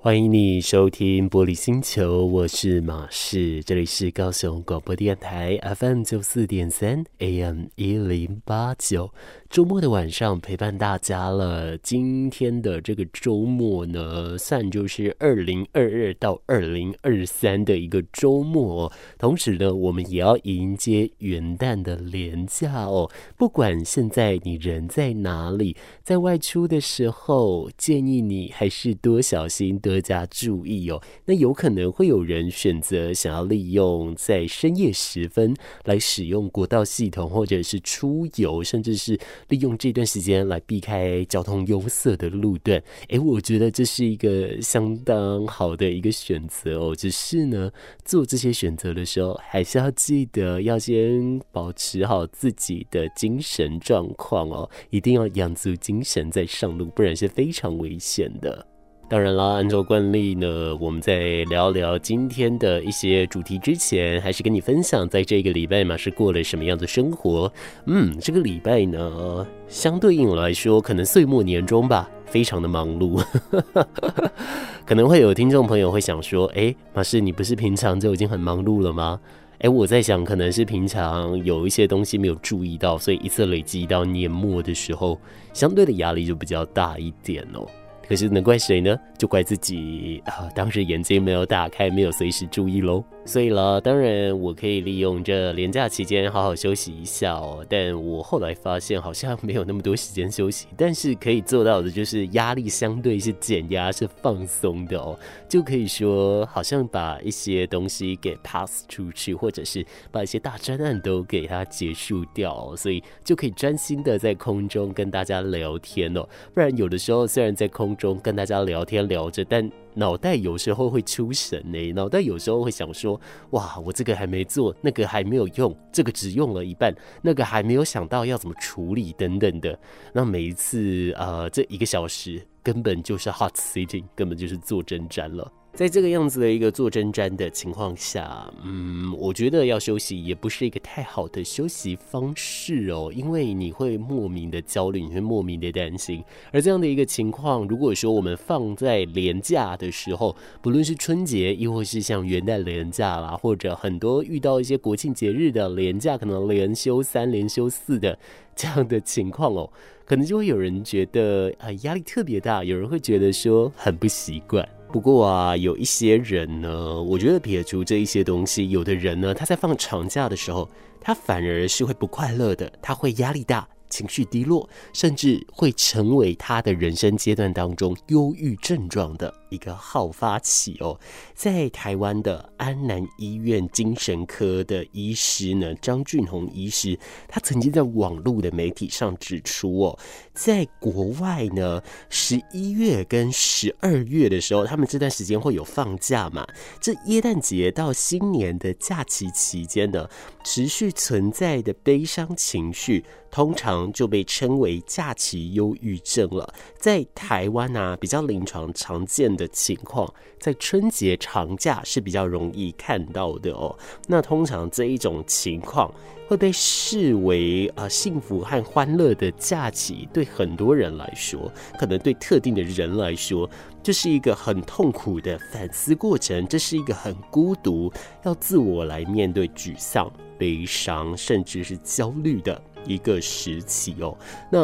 欢迎你收听玻璃星球，我是马士，这里是高雄广播电台 FM 九四点三 AM 一零八九。周末的晚上陪伴大家了。今天的这个周末呢，算就是二零二二到二零二三的一个周末。同时呢，我们也要迎接元旦的连假哦。不管现在你人在哪里，在外出的时候，建议你还是多小心，多加注意哦。那有可能会有人选择想要利用在深夜时分来使用国道系统，或者是出游，甚至是。利用这段时间来避开交通拥塞的路段，诶，我觉得这是一个相当好的一个选择哦。只是呢，做这些选择的时候，还是要记得要先保持好自己的精神状况哦，一定要养足精神再上路，不然是非常危险的。当然啦，按照惯例呢，我们在聊聊今天的一些主题之前，还是跟你分享，在这个礼拜嘛，是过了什么样的生活。嗯，这个礼拜呢，相对应来说，可能岁末年终吧，非常的忙碌。可能会有听众朋友会想说，哎，马士，你不是平常就已经很忙碌了吗？哎，我在想，可能是平常有一些东西没有注意到，所以一次累积到年末的时候，相对的压力就比较大一点哦。可是能怪谁呢？就怪自己啊！当时眼睛没有打开，没有随时注意喽。所以啦，当然我可以利用这连假期间好好休息一下哦。但我后来发现好像没有那么多时间休息。但是可以做到的就是压力相对是减压，是放松的哦。就可以说好像把一些东西给 pass 出去，或者是把一些大专案都给它结束掉，所以就可以专心的在空中跟大家聊天哦。不然有的时候虽然在空中跟大家聊天聊着，但脑袋有时候会出神呢。脑袋有时候会想说：哇，我这个还没做，那个还没有用，这个只用了一半，那个还没有想到要怎么处理等等的。那每一次呃，这一个小时根本就是 hot sitting，根本就是做针毡了。在这个样子的一个坐针毡的情况下，嗯，我觉得要休息也不是一个太好的休息方式哦，因为你会莫名的焦虑，你会莫名的担心。而这样的一个情况，如果说我们放在连假的时候，不论是春节，亦或是像元旦连假啦，或者很多遇到一些国庆节日的连假，可能连休三、连休四的这样的情况哦，可能就会有人觉得啊，压力特别大，有人会觉得说很不习惯。不过啊，有一些人呢，我觉得撇除这一些东西，有的人呢，他在放长假的时候，他反而是会不快乐的，他会压力大。情绪低落，甚至会成为他的人生阶段当中忧郁症状的一个好发起哦。在台湾的安南医院精神科的医师呢，张俊宏医师，他曾经在网络的媒体上指出哦，在国外呢，十一月跟十二月的时候，他们这段时间会有放假嘛？这耶诞节到新年的假期期间呢，持续存在的悲伤情绪。通常就被称为假期忧郁症了。在台湾啊，比较临床常见的情况，在春节长假是比较容易看到的哦。那通常这一种情况会被视为啊幸福和欢乐的假期，对很多人来说，可能对特定的人来说，这是一个很痛苦的反思过程，这是一个很孤独，要自我来面对沮丧、悲伤，甚至是焦虑的。一个时期哦，那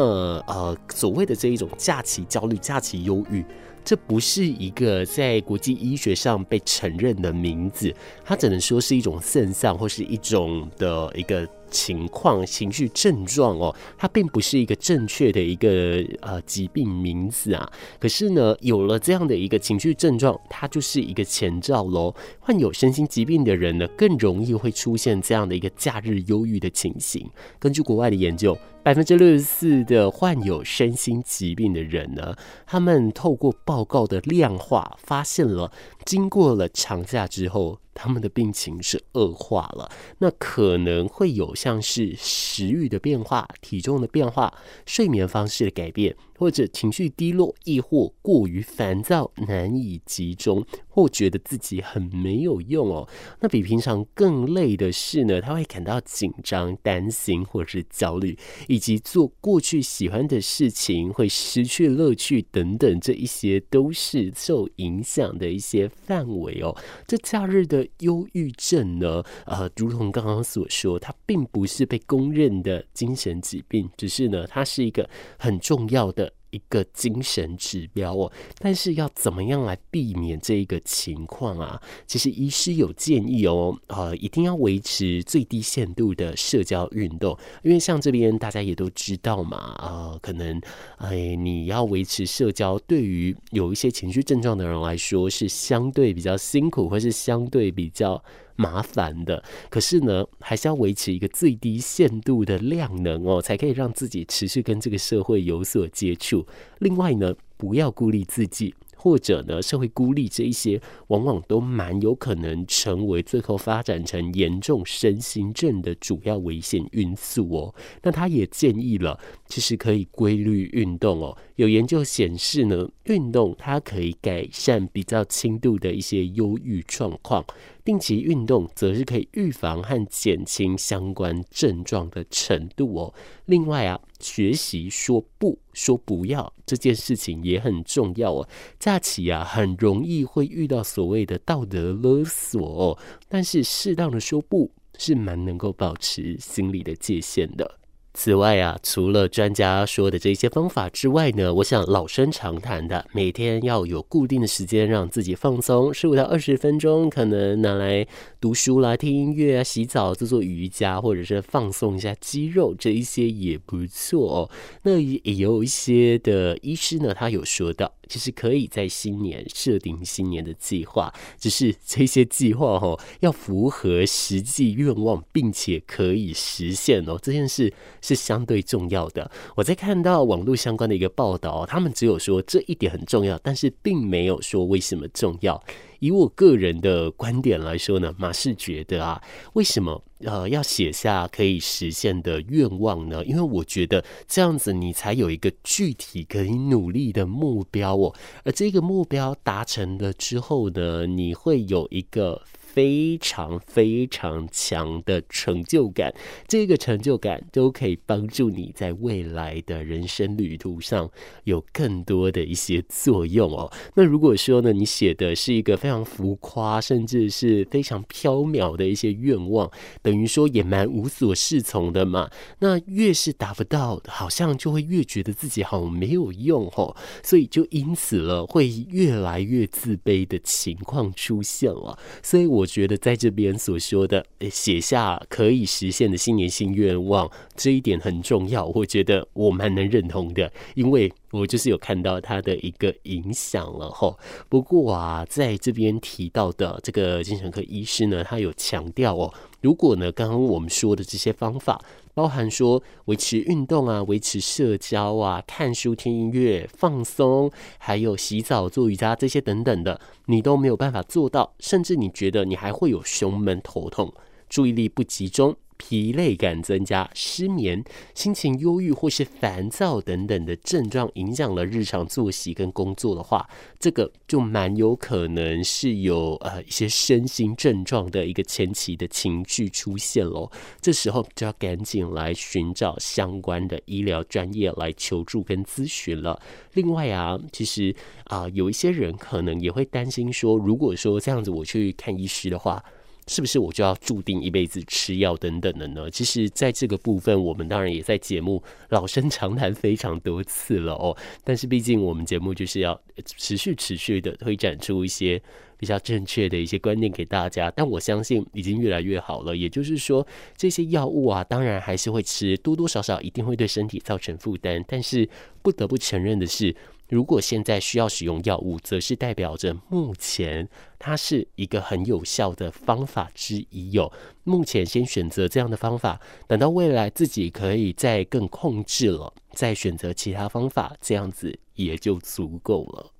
呃，所谓的这一种假期焦虑、假期忧郁，这不是一个在国际医学上被承认的名字，它只能说是一种现象或是一种的一个。情况、情绪症状哦，它并不是一个正确的一个呃疾病名字啊。可是呢，有了这样的一个情绪症状，它就是一个前兆喽。患有身心疾病的人呢，更容易会出现这样的一个假日忧郁的情形。根据国外的研究，百分之六十四的患有身心疾病的人呢，他们透过报告的量化，发现了经过了长假之后。他们的病情是恶化了，那可能会有像是食欲的变化、体重的变化、睡眠方式的改变，或者情绪低落，亦或过于烦躁，难以集中，或觉得自己很没有用哦。那比平常更累的是呢，他会感到紧张、担心或者是焦虑，以及做过去喜欢的事情会失去乐趣等等，这一些都是受影响的一些范围哦。这假日的忧郁症呢，呃，如同刚刚所说，它并不是被公认的精神疾病，只是呢，它是一个很重要的。一个精神指标哦，但是要怎么样来避免这一个情况啊？其实医师有建议哦，呃，一定要维持最低限度的社交运动，因为像这边大家也都知道嘛，呃，可能哎，你要维持社交，对于有一些情绪症状的人来说是相对比较辛苦，或是相对比较。麻烦的，可是呢，还是要维持一个最低限度的量能哦，才可以让自己持续跟这个社会有所接触。另外呢，不要孤立自己。或者呢，社会孤立这一些，往往都蛮有可能成为最后发展成严重身心症的主要危险因素哦。那他也建议了，其实可以规律运动哦。有研究显示呢，运动它可以改善比较轻度的一些忧郁状况。定期运动则是可以预防和减轻相关症状的程度哦。另外啊，学习说不，说不要这件事情也很重要哦。假期啊，很容易会遇到所谓的道德勒索哦，但是适当的说不，是蛮能够保持心理的界限的。此外啊，除了专家说的这些方法之外呢，我想老生常谈的，每天要有固定的时间让自己放松，十五到二十分钟，可能拿来读书啦、听音乐啊、洗澡、做做瑜伽，或者是放松一下肌肉，这一些也不错哦。那也有一些的医师呢，他有说到。其实可以在新年设定新年的计划，只是这些计划哈要符合实际愿望，并且可以实现哦。这件事是相对重要的。我在看到网络相关的一个报道，他们只有说这一点很重要，但是并没有说为什么重要。以我个人的观点来说呢，马是觉得啊，为什么呃要写下可以实现的愿望呢？因为我觉得这样子你才有一个具体可以努力的目标哦，而这个目标达成了之后呢，你会有一个。非常非常强的成就感，这个成就感都可以帮助你在未来的人生旅途上有更多的一些作用哦。那如果说呢，你写的是一个非常浮夸，甚至是非常飘渺的一些愿望，等于说也蛮无所适从的嘛。那越是达不到，好像就会越觉得自己好像没有用哦，所以就因此了，会越来越自卑的情况出现了。所以我。我觉得在这边所说的写下可以实现的新年新愿望，这一点很重要。我觉得我蛮能认同的，因为我就是有看到它的一个影响了吼。不过啊，在这边提到的这个精神科医师呢，他有强调哦，如果呢刚刚我们说的这些方法。包含说维持运动啊，维持社交啊，看书、听音乐、放松，还有洗澡、做瑜伽这些等等的，你都没有办法做到，甚至你觉得你还会有胸闷、头痛、注意力不集中。疲累感增加、失眠、心情忧郁或是烦躁等等的症状，影响了日常作息跟工作的话，这个就蛮有可能是有呃一些身心症状的一个前期的情绪出现喽。这时候就要赶紧来寻找相关的医疗专业来求助跟咨询了。另外啊，其实啊、有一些人可能也会担心说，如果说这样子我去看医师的话。是不是我就要注定一辈子吃药等等的呢？其实，在这个部分，我们当然也在节目老生常谈非常多次了哦。但是，毕竟我们节目就是要持续持续的推展出一些比较正确的一些观念给大家。但我相信已经越来越好了。也就是说，这些药物啊，当然还是会吃，多多少少一定会对身体造成负担。但是，不得不承认的是。如果现在需要使用药物，则是代表着目前它是一个很有效的方法之一。有目前先选择这样的方法，等到未来自己可以再更控制了，再选择其他方法，这样子也就足够了。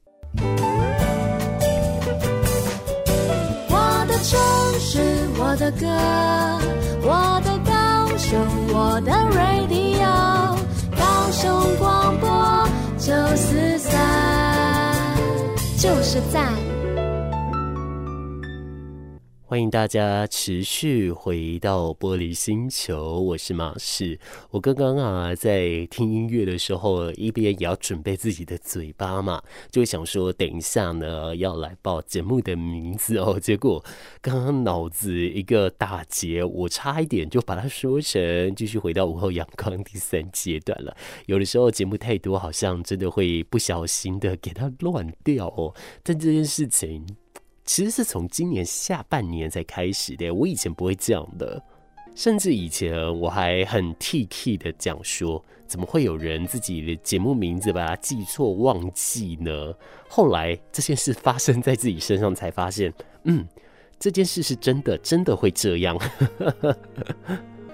我的城市，我的歌，我的高雄，我的 radio，高雄广播。九四三，就是赞。欢迎大家持续回到玻璃星球，我是马士。我刚刚啊在听音乐的时候，一边也要准备自己的嘴巴嘛，就想说等一下呢要来报节目的名字哦。结果刚刚脑子一个大结，我差一点就把它说成继续回到午后阳光第三阶段了。有的时候节目太多，好像真的会不小心的给它乱掉哦。但这件事情。其实是从今年下半年才开始的，我以前不会这样的，甚至以前我还很 T K 的讲说，怎么会有人自己的节目名字把它记错忘记呢？后来这件事发生在自己身上，才发现，嗯，这件事是真的，真的会这样。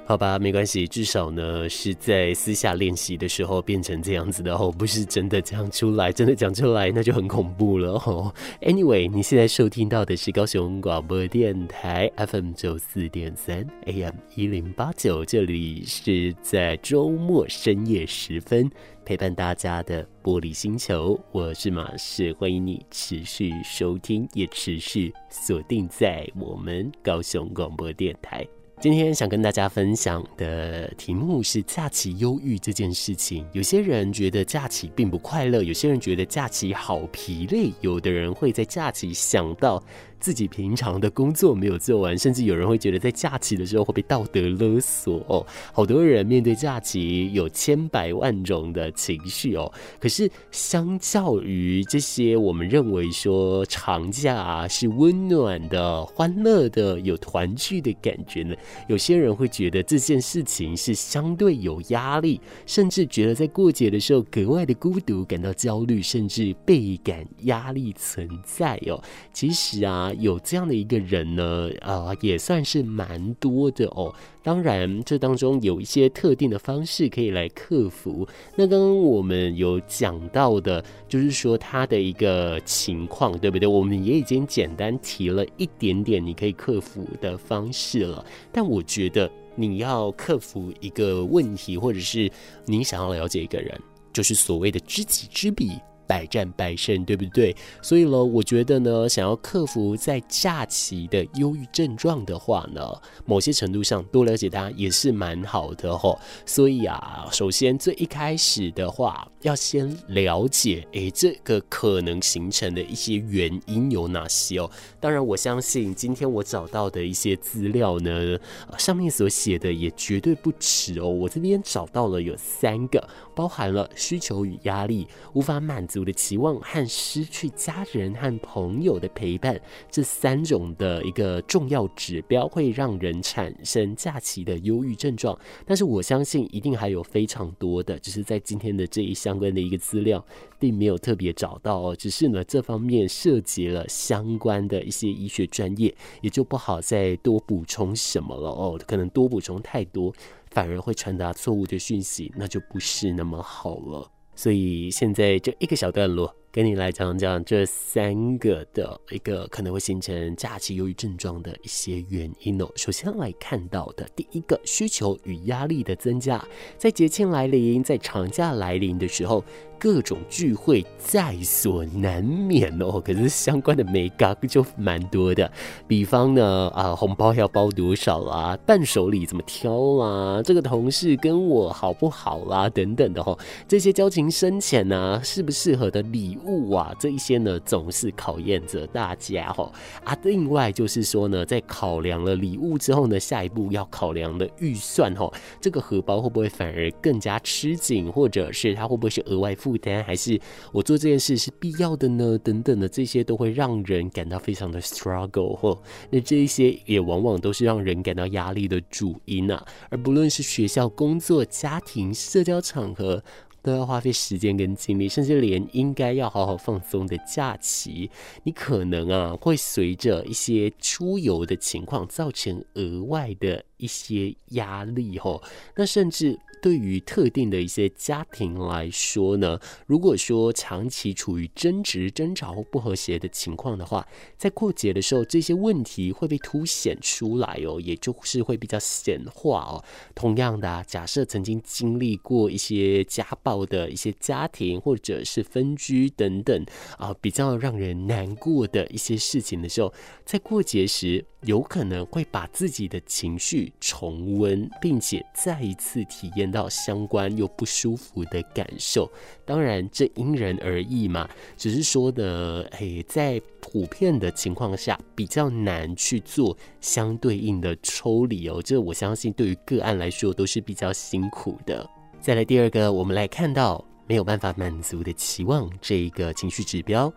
好吧，没关系，至少呢是在私下练习的时候变成这样子的哦，不是真的讲出来，真的讲出来那就很恐怖了哦。Anyway，你现在收听到的是高雄广播电台 FM 九四点三 AM 一零八九，这里是在周末深夜时分陪伴大家的玻璃星球，我是马士，欢迎你持续收听，也持续锁定在我们高雄广播电台。今天想跟大家分享的题目是假期忧郁这件事情。有些人觉得假期并不快乐，有些人觉得假期好疲累，有的人会在假期想到。自己平常的工作没有做完，甚至有人会觉得在假期的时候会被道德勒索哦。好多人面对假期有千百万种的情绪哦。可是相较于这些，我们认为说长假是温暖的、欢乐的、有团聚的感觉呢，有些人会觉得这件事情是相对有压力，甚至觉得在过节的时候格外的孤独，感到焦虑，甚至倍感压力存在哦。其实啊。有这样的一个人呢，啊，也算是蛮多的哦。当然，这当中有一些特定的方式可以来克服。那刚刚我们有讲到的，就是说他的一个情况，对不对？我们也已经简单提了一点点你可以克服的方式了。但我觉得你要克服一个问题，或者是你想要了解一个人，就是所谓的知己知彼。百战百胜，对不对？所以呢，我觉得呢，想要克服在假期的忧郁症状的话呢，某些程度上多了解它也是蛮好的吼。所以啊，首先最一开始的话，要先了解，诶，这个可能形成的一些原因有哪些哦。当然，我相信今天我找到的一些资料呢，上面所写的也绝对不迟哦。我这边找到了有三个，包含了需求与压力无法满足的期望和失去家人和朋友的陪伴，这三种的一个重要指标会让人产生假期的忧郁症状。但是我相信一定还有非常多的，只是在今天的这一相关的一个资料并没有特别找到哦。只是呢，这方面涉及了相关的一些医学专业，也就不好再多补充什么了哦。可能多补充太多，反而会传达错误的讯息，那就不是那么好了。所以现在这一个小段落，跟你来讲讲这三个的一个可能会形成假期忧郁症状的一些原因哦。首先来看到的第一个，需求与压力的增加，在节庆来临，在长假来临的时候。各种聚会在所难免哦，可是相关的眉角就蛮多的。比方呢，啊，红包要包多少啦？伴手礼怎么挑啦？这个同事跟我好不好啦？等等的哈，这些交情深浅呢，适不适合的礼物啊，这一些呢，总是考验着大家哈。啊，另外就是说呢，在考量了礼物之后呢，下一步要考量的预算哈，这个荷包会不会反而更加吃紧，或者是它会不会是额外付？负担还是我做这件事是必要的呢？等等的这些都会让人感到非常的 struggle 吼。那这一些也往往都是让人感到压力的主因啊。而不论是学校、工作、家庭、社交场合，都要花费时间跟精力，甚至连应该要好好放松的假期，你可能啊会随着一些出游的情况造成额外的一些压力吼。那甚至。对于特定的一些家庭来说呢，如果说长期处于争执、争吵或不和谐的情况的话，在过节的时候，这些问题会被凸显出来哦，也就是会比较显化哦。同样的啊，假设曾经经历过一些家暴的一些家庭，或者是分居等等啊，比较让人难过的一些事情的时候，在过节时，有可能会把自己的情绪重温，并且再一次体验到相关又不舒服的感受。当然，这因人而异嘛。只是说的，诶，在普遍的情况下，比较难去做相对应的抽离哦。这我相信对于个案来说都是比较辛苦的。再来第二个，我们来看到没有办法满足的期望这一个情绪指标。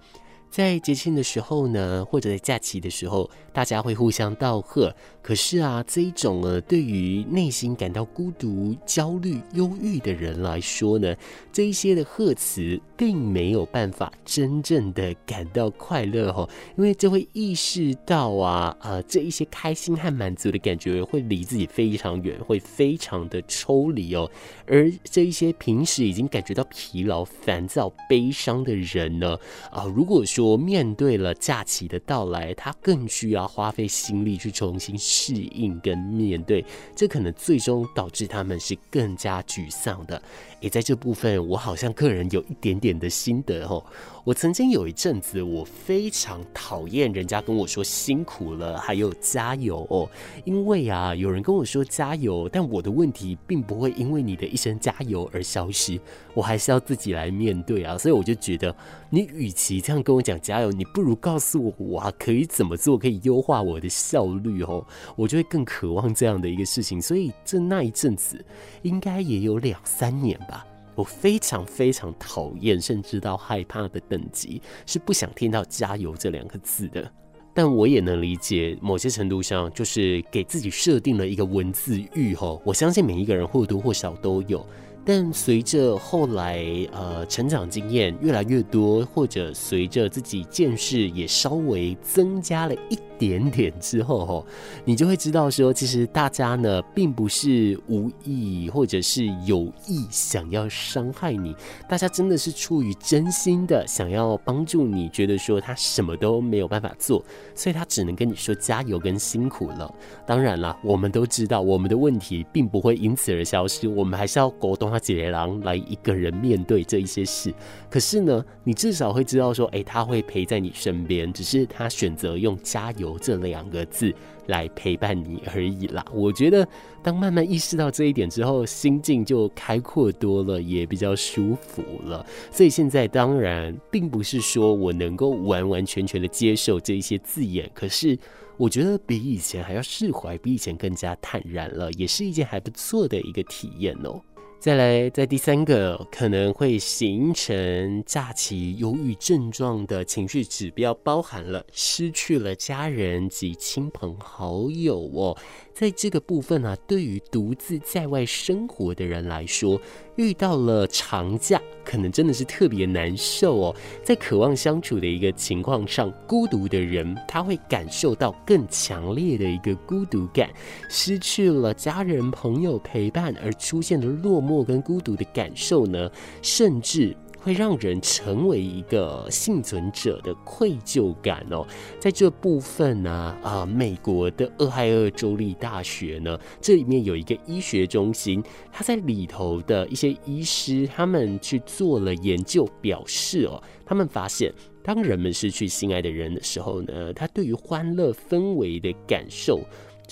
在节庆的时候呢，或者在假期的时候，大家会互相道贺。可是啊，这一种呢，对于内心感到孤独、焦虑、忧郁的人来说呢，这一些的贺词并没有办法真正的感到快乐哦，因为就会意识到啊，呃，这一些开心和满足的感觉会离自己非常远，会非常的抽离哦。而这一些平时已经感觉到疲劳、烦躁、悲伤的人呢，啊、如果说面对了假期的到来，他更需要花费心力去重新适应跟面对，这可能最终导致他们是更加沮丧的。也在这部分，我好像个人有一点点的心得哦。我曾经有一阵子，我非常讨厌人家跟我说辛苦了，还有加油哦。因为啊，有人跟我说加油，但我的问题并不会因为你的一声加油而消失，我还是要自己来面对啊。所以我就觉得，你与其这样跟我讲加油，你不如告诉我，我可以怎么做，可以优化我的效率哦。我就会更渴望这样的一个事情。所以，这那一阵子，应该也有两三年吧。我非常非常讨厌，甚至到害怕的等级，是不想听到“加油”这两个字的。但我也能理解，某些程度上，就是给自己设定了一个文字狱吼。我相信每一个人或多或少都有。但随着后来呃成长经验越来越多，或者随着自己见识也稍微增加了一点点之后，吼，你就会知道说，其实大家呢并不是无意或者是有意想要伤害你，大家真的是出于真心的想要帮助你，觉得说他什么都没有办法做，所以他只能跟你说加油跟辛苦了。当然啦，我们都知道我们的问题并不会因此而消失，我们还是要沟通。他解狼来一个人面对这一些事，可是呢，你至少会知道说，哎，他会陪在你身边，只是他选择用“加油”这两个字来陪伴你而已啦。我觉得，当慢慢意识到这一点之后，心境就开阔多了，也比较舒服了。所以现在当然并不是说我能够完完全全的接受这一些字眼，可是我觉得比以前还要释怀，比以前更加坦然了，也是一件还不错的一个体验哦。再来，在第三个可能会形成假期忧郁症状的情绪指标，包含了失去了家人及亲朋好友哦。在这个部分啊，对于独自在外生活的人来说，遇到了长假，可能真的是特别难受哦。在渴望相处的一个情况上，孤独的人他会感受到更强烈的一个孤独感，失去了家人朋友陪伴而出现的落寞跟孤独的感受呢，甚至。会让人成为一个幸存者的愧疚感哦，在这部分呢，啊，美国的俄亥俄州立大学呢，这里面有一个医学中心，他在里头的一些医师，他们去做了研究，表示哦，他们发现，当人们失去心爱的人的时候呢，他对于欢乐氛围的感受，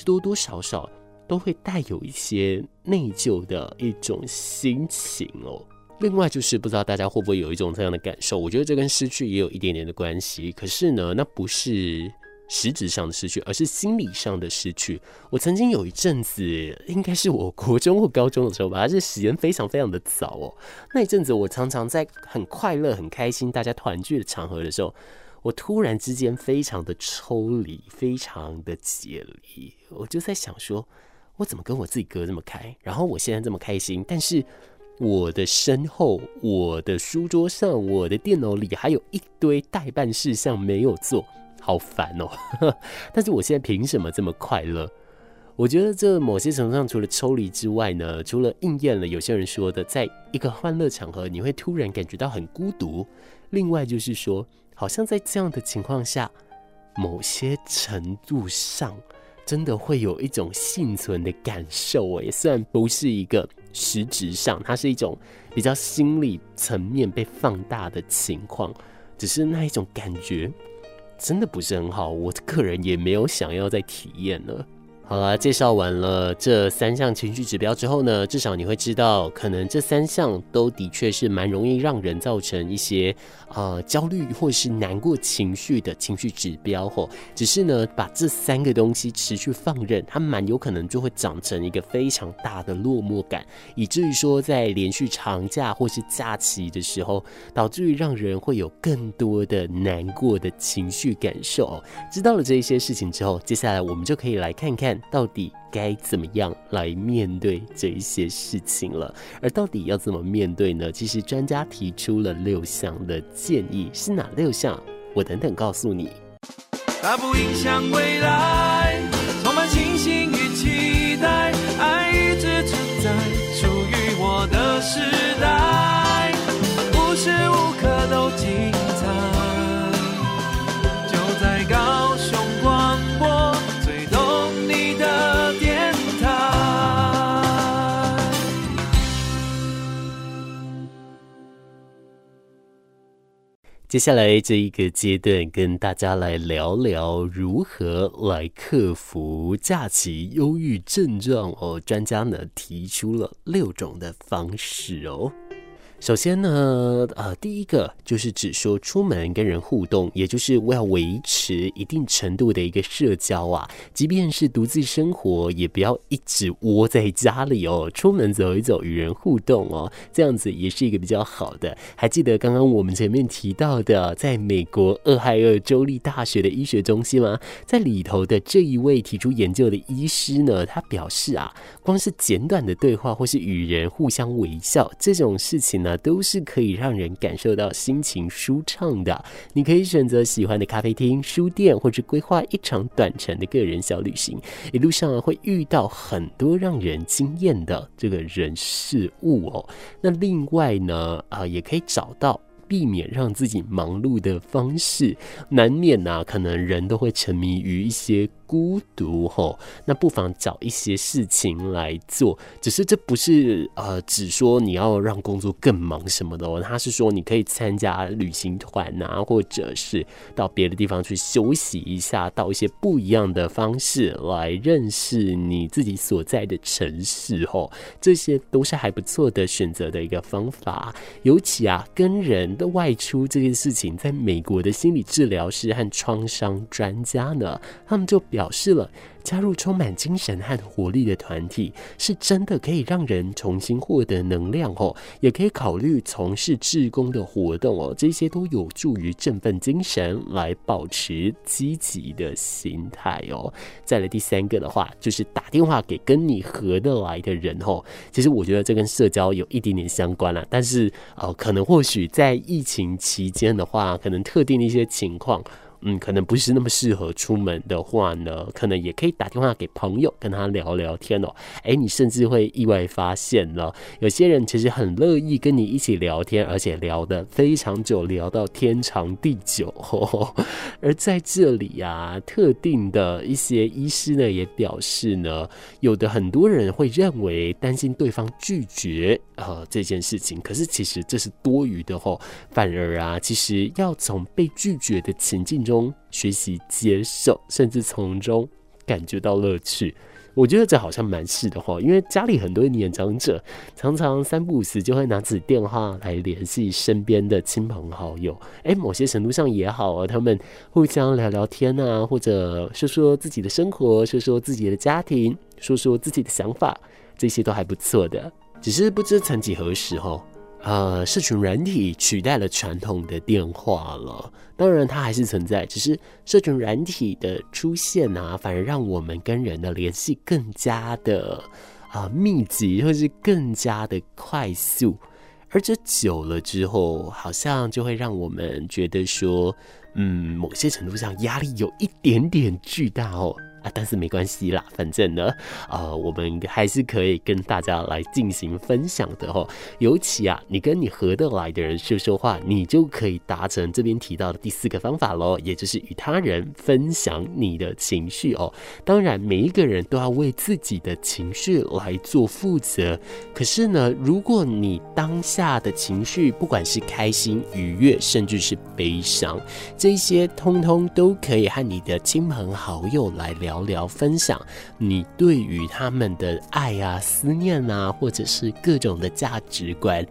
多多少少都会带有一些内疚的一种心情哦。另外就是不知道大家会不会有一种这样的感受，我觉得这跟失去也有一点点的关系。可是呢，那不是实质上的失去，而是心理上的失去。我曾经有一阵子，应该是我国中或高中的时候吧，而且时间非常非常的早哦。那一阵子，我常常在很快乐、很开心、大家团聚的场合的时候，我突然之间非常的抽离，非常的解离。我就在想说，我怎么跟我自己隔这么开？然后我现在这么开心，但是。我的身后，我的书桌上，我的电脑里还有一堆待办事项没有做，好烦哦。但是我现在凭什么这么快乐？我觉得这某些程度上，除了抽离之外呢，除了应验了有些人说的，在一个欢乐场合，你会突然感觉到很孤独。另外就是说，好像在这样的情况下，某些程度上，真的会有一种幸存的感受。诶，虽然不是一个实质上，它是一种比较心理层面被放大的情况，只是那一种感觉，真的不是很好。我个人也没有想要再体验了。好啦，介绍完了这三项情绪指标之后呢，至少你会知道，可能这三项都的确是蛮容易让人造成一些呃焦虑或是难过情绪的情绪指标吼。只是呢，把这三个东西持续放任，它蛮有可能就会长成一个非常大的落寞感，以至于说在连续长假或是假期的时候，导致于让人会有更多的难过的情绪感受。知道了这一些事情之后，接下来我们就可以来看看。到底该怎么样来面对这一些事情了？而到底要怎么面对呢？其实专家提出了六项的建议，是哪六项？我等等告诉你。它不影响未来，充满接下来这一个阶段，跟大家来聊聊如何来克服假期忧郁症状哦。专家呢提出了六种的方式哦。首先呢，呃，第一个就是指说出门跟人互动，也就是我要维持一定程度的一个社交啊，即便是独自生活，也不要一直窝在家里哦，出门走一走，与人互动哦，这样子也是一个比较好的。还记得刚刚我们前面提到的，在美国俄亥俄州立大学的医学中心吗？在里头的这一位提出研究的医师呢，他表示啊，光是简短的对话或是与人互相微笑这种事情呢。都是可以让人感受到心情舒畅的。你可以选择喜欢的咖啡厅、书店，或者规划一场短程的个人小旅行。一路上会遇到很多让人惊艳的这个人事物哦。那另外呢，啊，也可以找到避免让自己忙碌的方式。难免啊，可能人都会沉迷于一些。孤独吼，那不妨找一些事情来做。只是这不是呃，只说你要让工作更忙什么的哦。他是说你可以参加旅行团啊，或者是到别的地方去休息一下，到一些不一样的方式来认识你自己所在的城市吼。这些都是还不错的选择的一个方法。尤其啊，跟人的外出这件事情，在美国的心理治疗师和创伤专家呢，他们就表。表示了。加入充满精神和活力的团体，是真的可以让人重新获得能量哦。也可以考虑从事志工的活动哦，这些都有助于振奋精神，来保持积极的心态哦。再来第三个的话，就是打电话给跟你合得来的人哦。其实我觉得这跟社交有一点点相关啦，但是呃，可能或许在疫情期间的话，可能特定的一些情况，嗯，可能不是那么适合出门的话呢，可能也可以。打电话给朋友，跟他聊聊天哦。哎，你甚至会意外发现了，有些人其实很乐意跟你一起聊天，而且聊得非常久，聊到天长地久。而在这里呀，特定的一些医师呢，也表示呢，有的很多人会认为担心对方拒绝呃这件事情，可是其实这是多余的吼，反而啊，其实要从被拒绝的情境中中学习接受，甚至从中。感觉到乐趣，我觉得这好像蛮是的哈，因为家里很多年长者常常三不五时就会拿起电话来联系身边的亲朋好友，诶，某些程度上也好啊，他们互相聊聊天啊，或者说说自己的生活，说说自己的家庭，说说自己的想法，这些都还不错的。只是不知曾几何时哈。呃，社群软体取代了传统的电话了。当然，它还是存在，只是社群软体的出现啊，反而让我们跟人的联系更加的啊、密集，或是更加的快速。而这久了之后，好像就会让我们觉得说，嗯，某些程度上压力有一点点巨大哦。啊，但是没关系啦，反正呢，呃，我们还是可以跟大家来进行分享的哦。尤其啊，你跟你合得来的人说说话，你就可以达成这边提到的第四个方法喽，也就是与他人分享你的情绪哦。当然，每一个人都要为自己的情绪来做负责。可是呢，如果你当下的情绪，不管是开心、愉悦，甚至是悲伤，这些通通都可以和你的亲朋好友来聊。聊聊分享你对于他们的爱啊、思念啊，或者是各种的价值观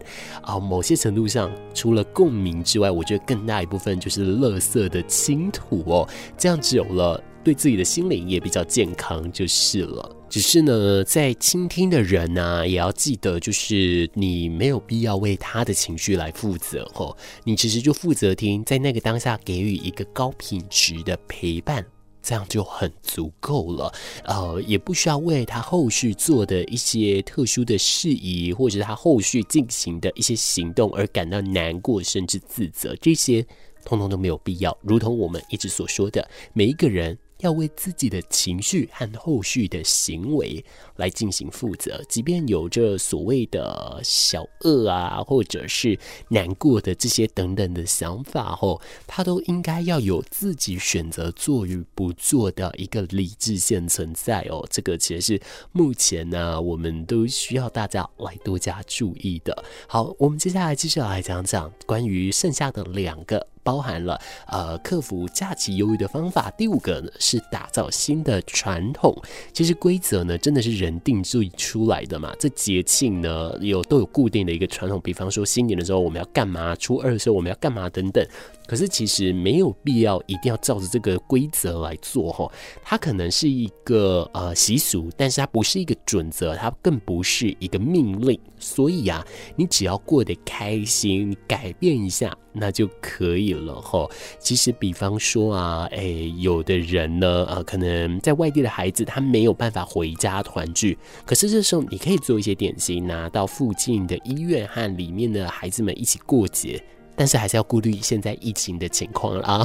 啊，某些程度上，除了共鸣之外，我觉得更大一部分就是乐色的倾吐哦。这样久了，对自己的心灵也比较健康就是了。只是呢，在倾听的人呢、也要记得，就是你没有必要为他的情绪来负责哦。你其实就负责听，在那个当下给予一个高品质的陪伴。这样就很足够了，呃，也不需要为他后续做的一些特殊的事宜，或者他后续进行的一些行动而感到难过，甚至自责，这些通通都没有必要。如同我们一直所说的，每一个人。要为自己的情绪和后续的行为来进行负责，即便有着所谓的小恶啊，或者是难过的这些等等的想法，后他都应该要有自己选择做与不做的一个理智线存在哦。这个其实是目前呢，我们都需要大家来多加注意的。好，我们接下来继续来讲讲关于剩下的两个。包含了呃克服假期忧郁的方法。第五个呢是打造新的传统。其实规则呢真的是人定做出来的嘛。这节庆呢有都有固定的一个传统，比方说新年的时候我们要干嘛，初二的时候我们要干嘛等等。可是其实没有必要一定要照着这个规则来做哈，它可能是一个呃习俗，但是它不是一个准则，它更不是一个命令。所以啊，你只要过得开心，改变一下那就可以了哈。其实比方说啊，哎，有的人呢，呃，可能在外地的孩子他没有办法回家团聚，可是这时候你可以做一些点心，拿到附近的医院和里面的孩子们一起过节。但是还是要顾虑现在疫情的情况啦，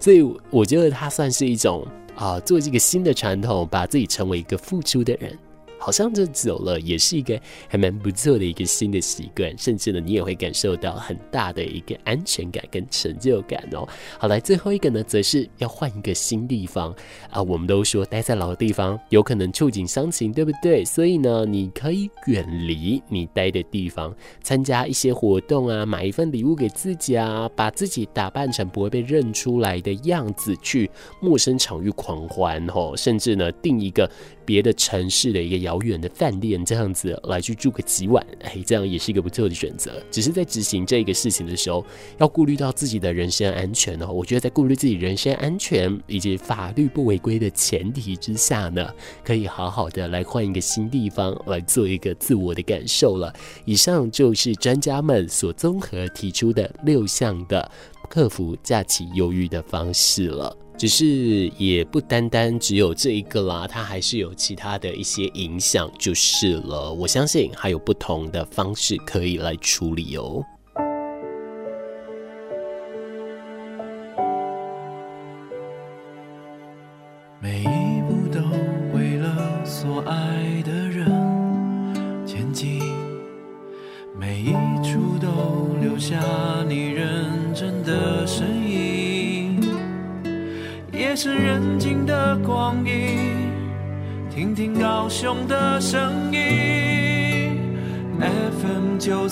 所以我觉得它算是一种啊，做这个新的传统，把自己成为一个付出的人。好像这久了也是一个还蛮不错的一个新的习惯，甚至呢，你也会感受到很大的一个安全感跟成就感哦。好，来最后一个呢，则是要换一个新地方啊。我们都说待在老地方有可能触景伤情，对不对？所以呢，你可以远离你待的地方，参加一些活动啊，买一份礼物给自己啊，把自己打扮成不会被认出来的样子，去陌生场域狂欢哦，甚至呢，定一个别的城市的一个遥远的饭店，这样子来去住个几晚，哎，这样也是一个不错的选择。只是在执行这个事情的时候，要顾虑到自己的人身安全哦。我觉得在顾虑自己人身安全以及法律不违规的前提之下呢，可以好好的来换一个新地方来做一个自我的感受了。以上就是专家们所综合提出的六项的克服假期忧郁的方式了。只是也不单单只有这一个啦，它还是有其他的一些影响，就是了。我相信还有不同的方式可以来处理哦。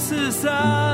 四三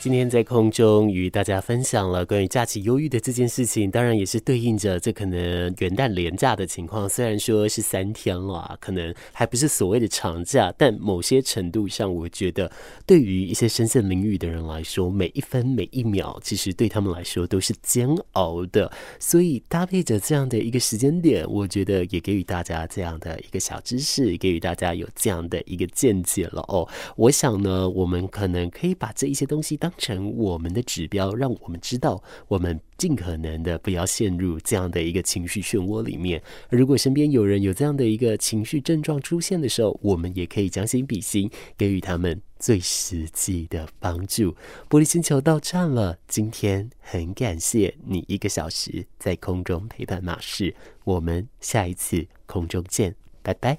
今天在空中与大家分享了关于假期忧郁的这件事情，当然也是对应着这可能元旦连假的情况。虽然说是三天了，可能还不是所谓的长假，但某些程度上，我觉得对于一些身陷囹圄的人来说，每一分每一秒，其实对他们来说都是煎熬的。所以搭配着这样的一个时间点，我觉得也给予大家这样的一个小知识，给予大家有这样的一个见解了哦。我想呢，我们可能可以把这一些东西当当成我们的指标，让我们知道我们尽可能的不要陷入这样的一个情绪漩涡里面。如果身边有人有这样的一个情绪症状出现的时候，我们也可以将心比心，给予他们最实际的帮助。玻璃星球到站了，今天很感谢你一个小时在空中陪伴马氏，我们下一次空中见，拜拜。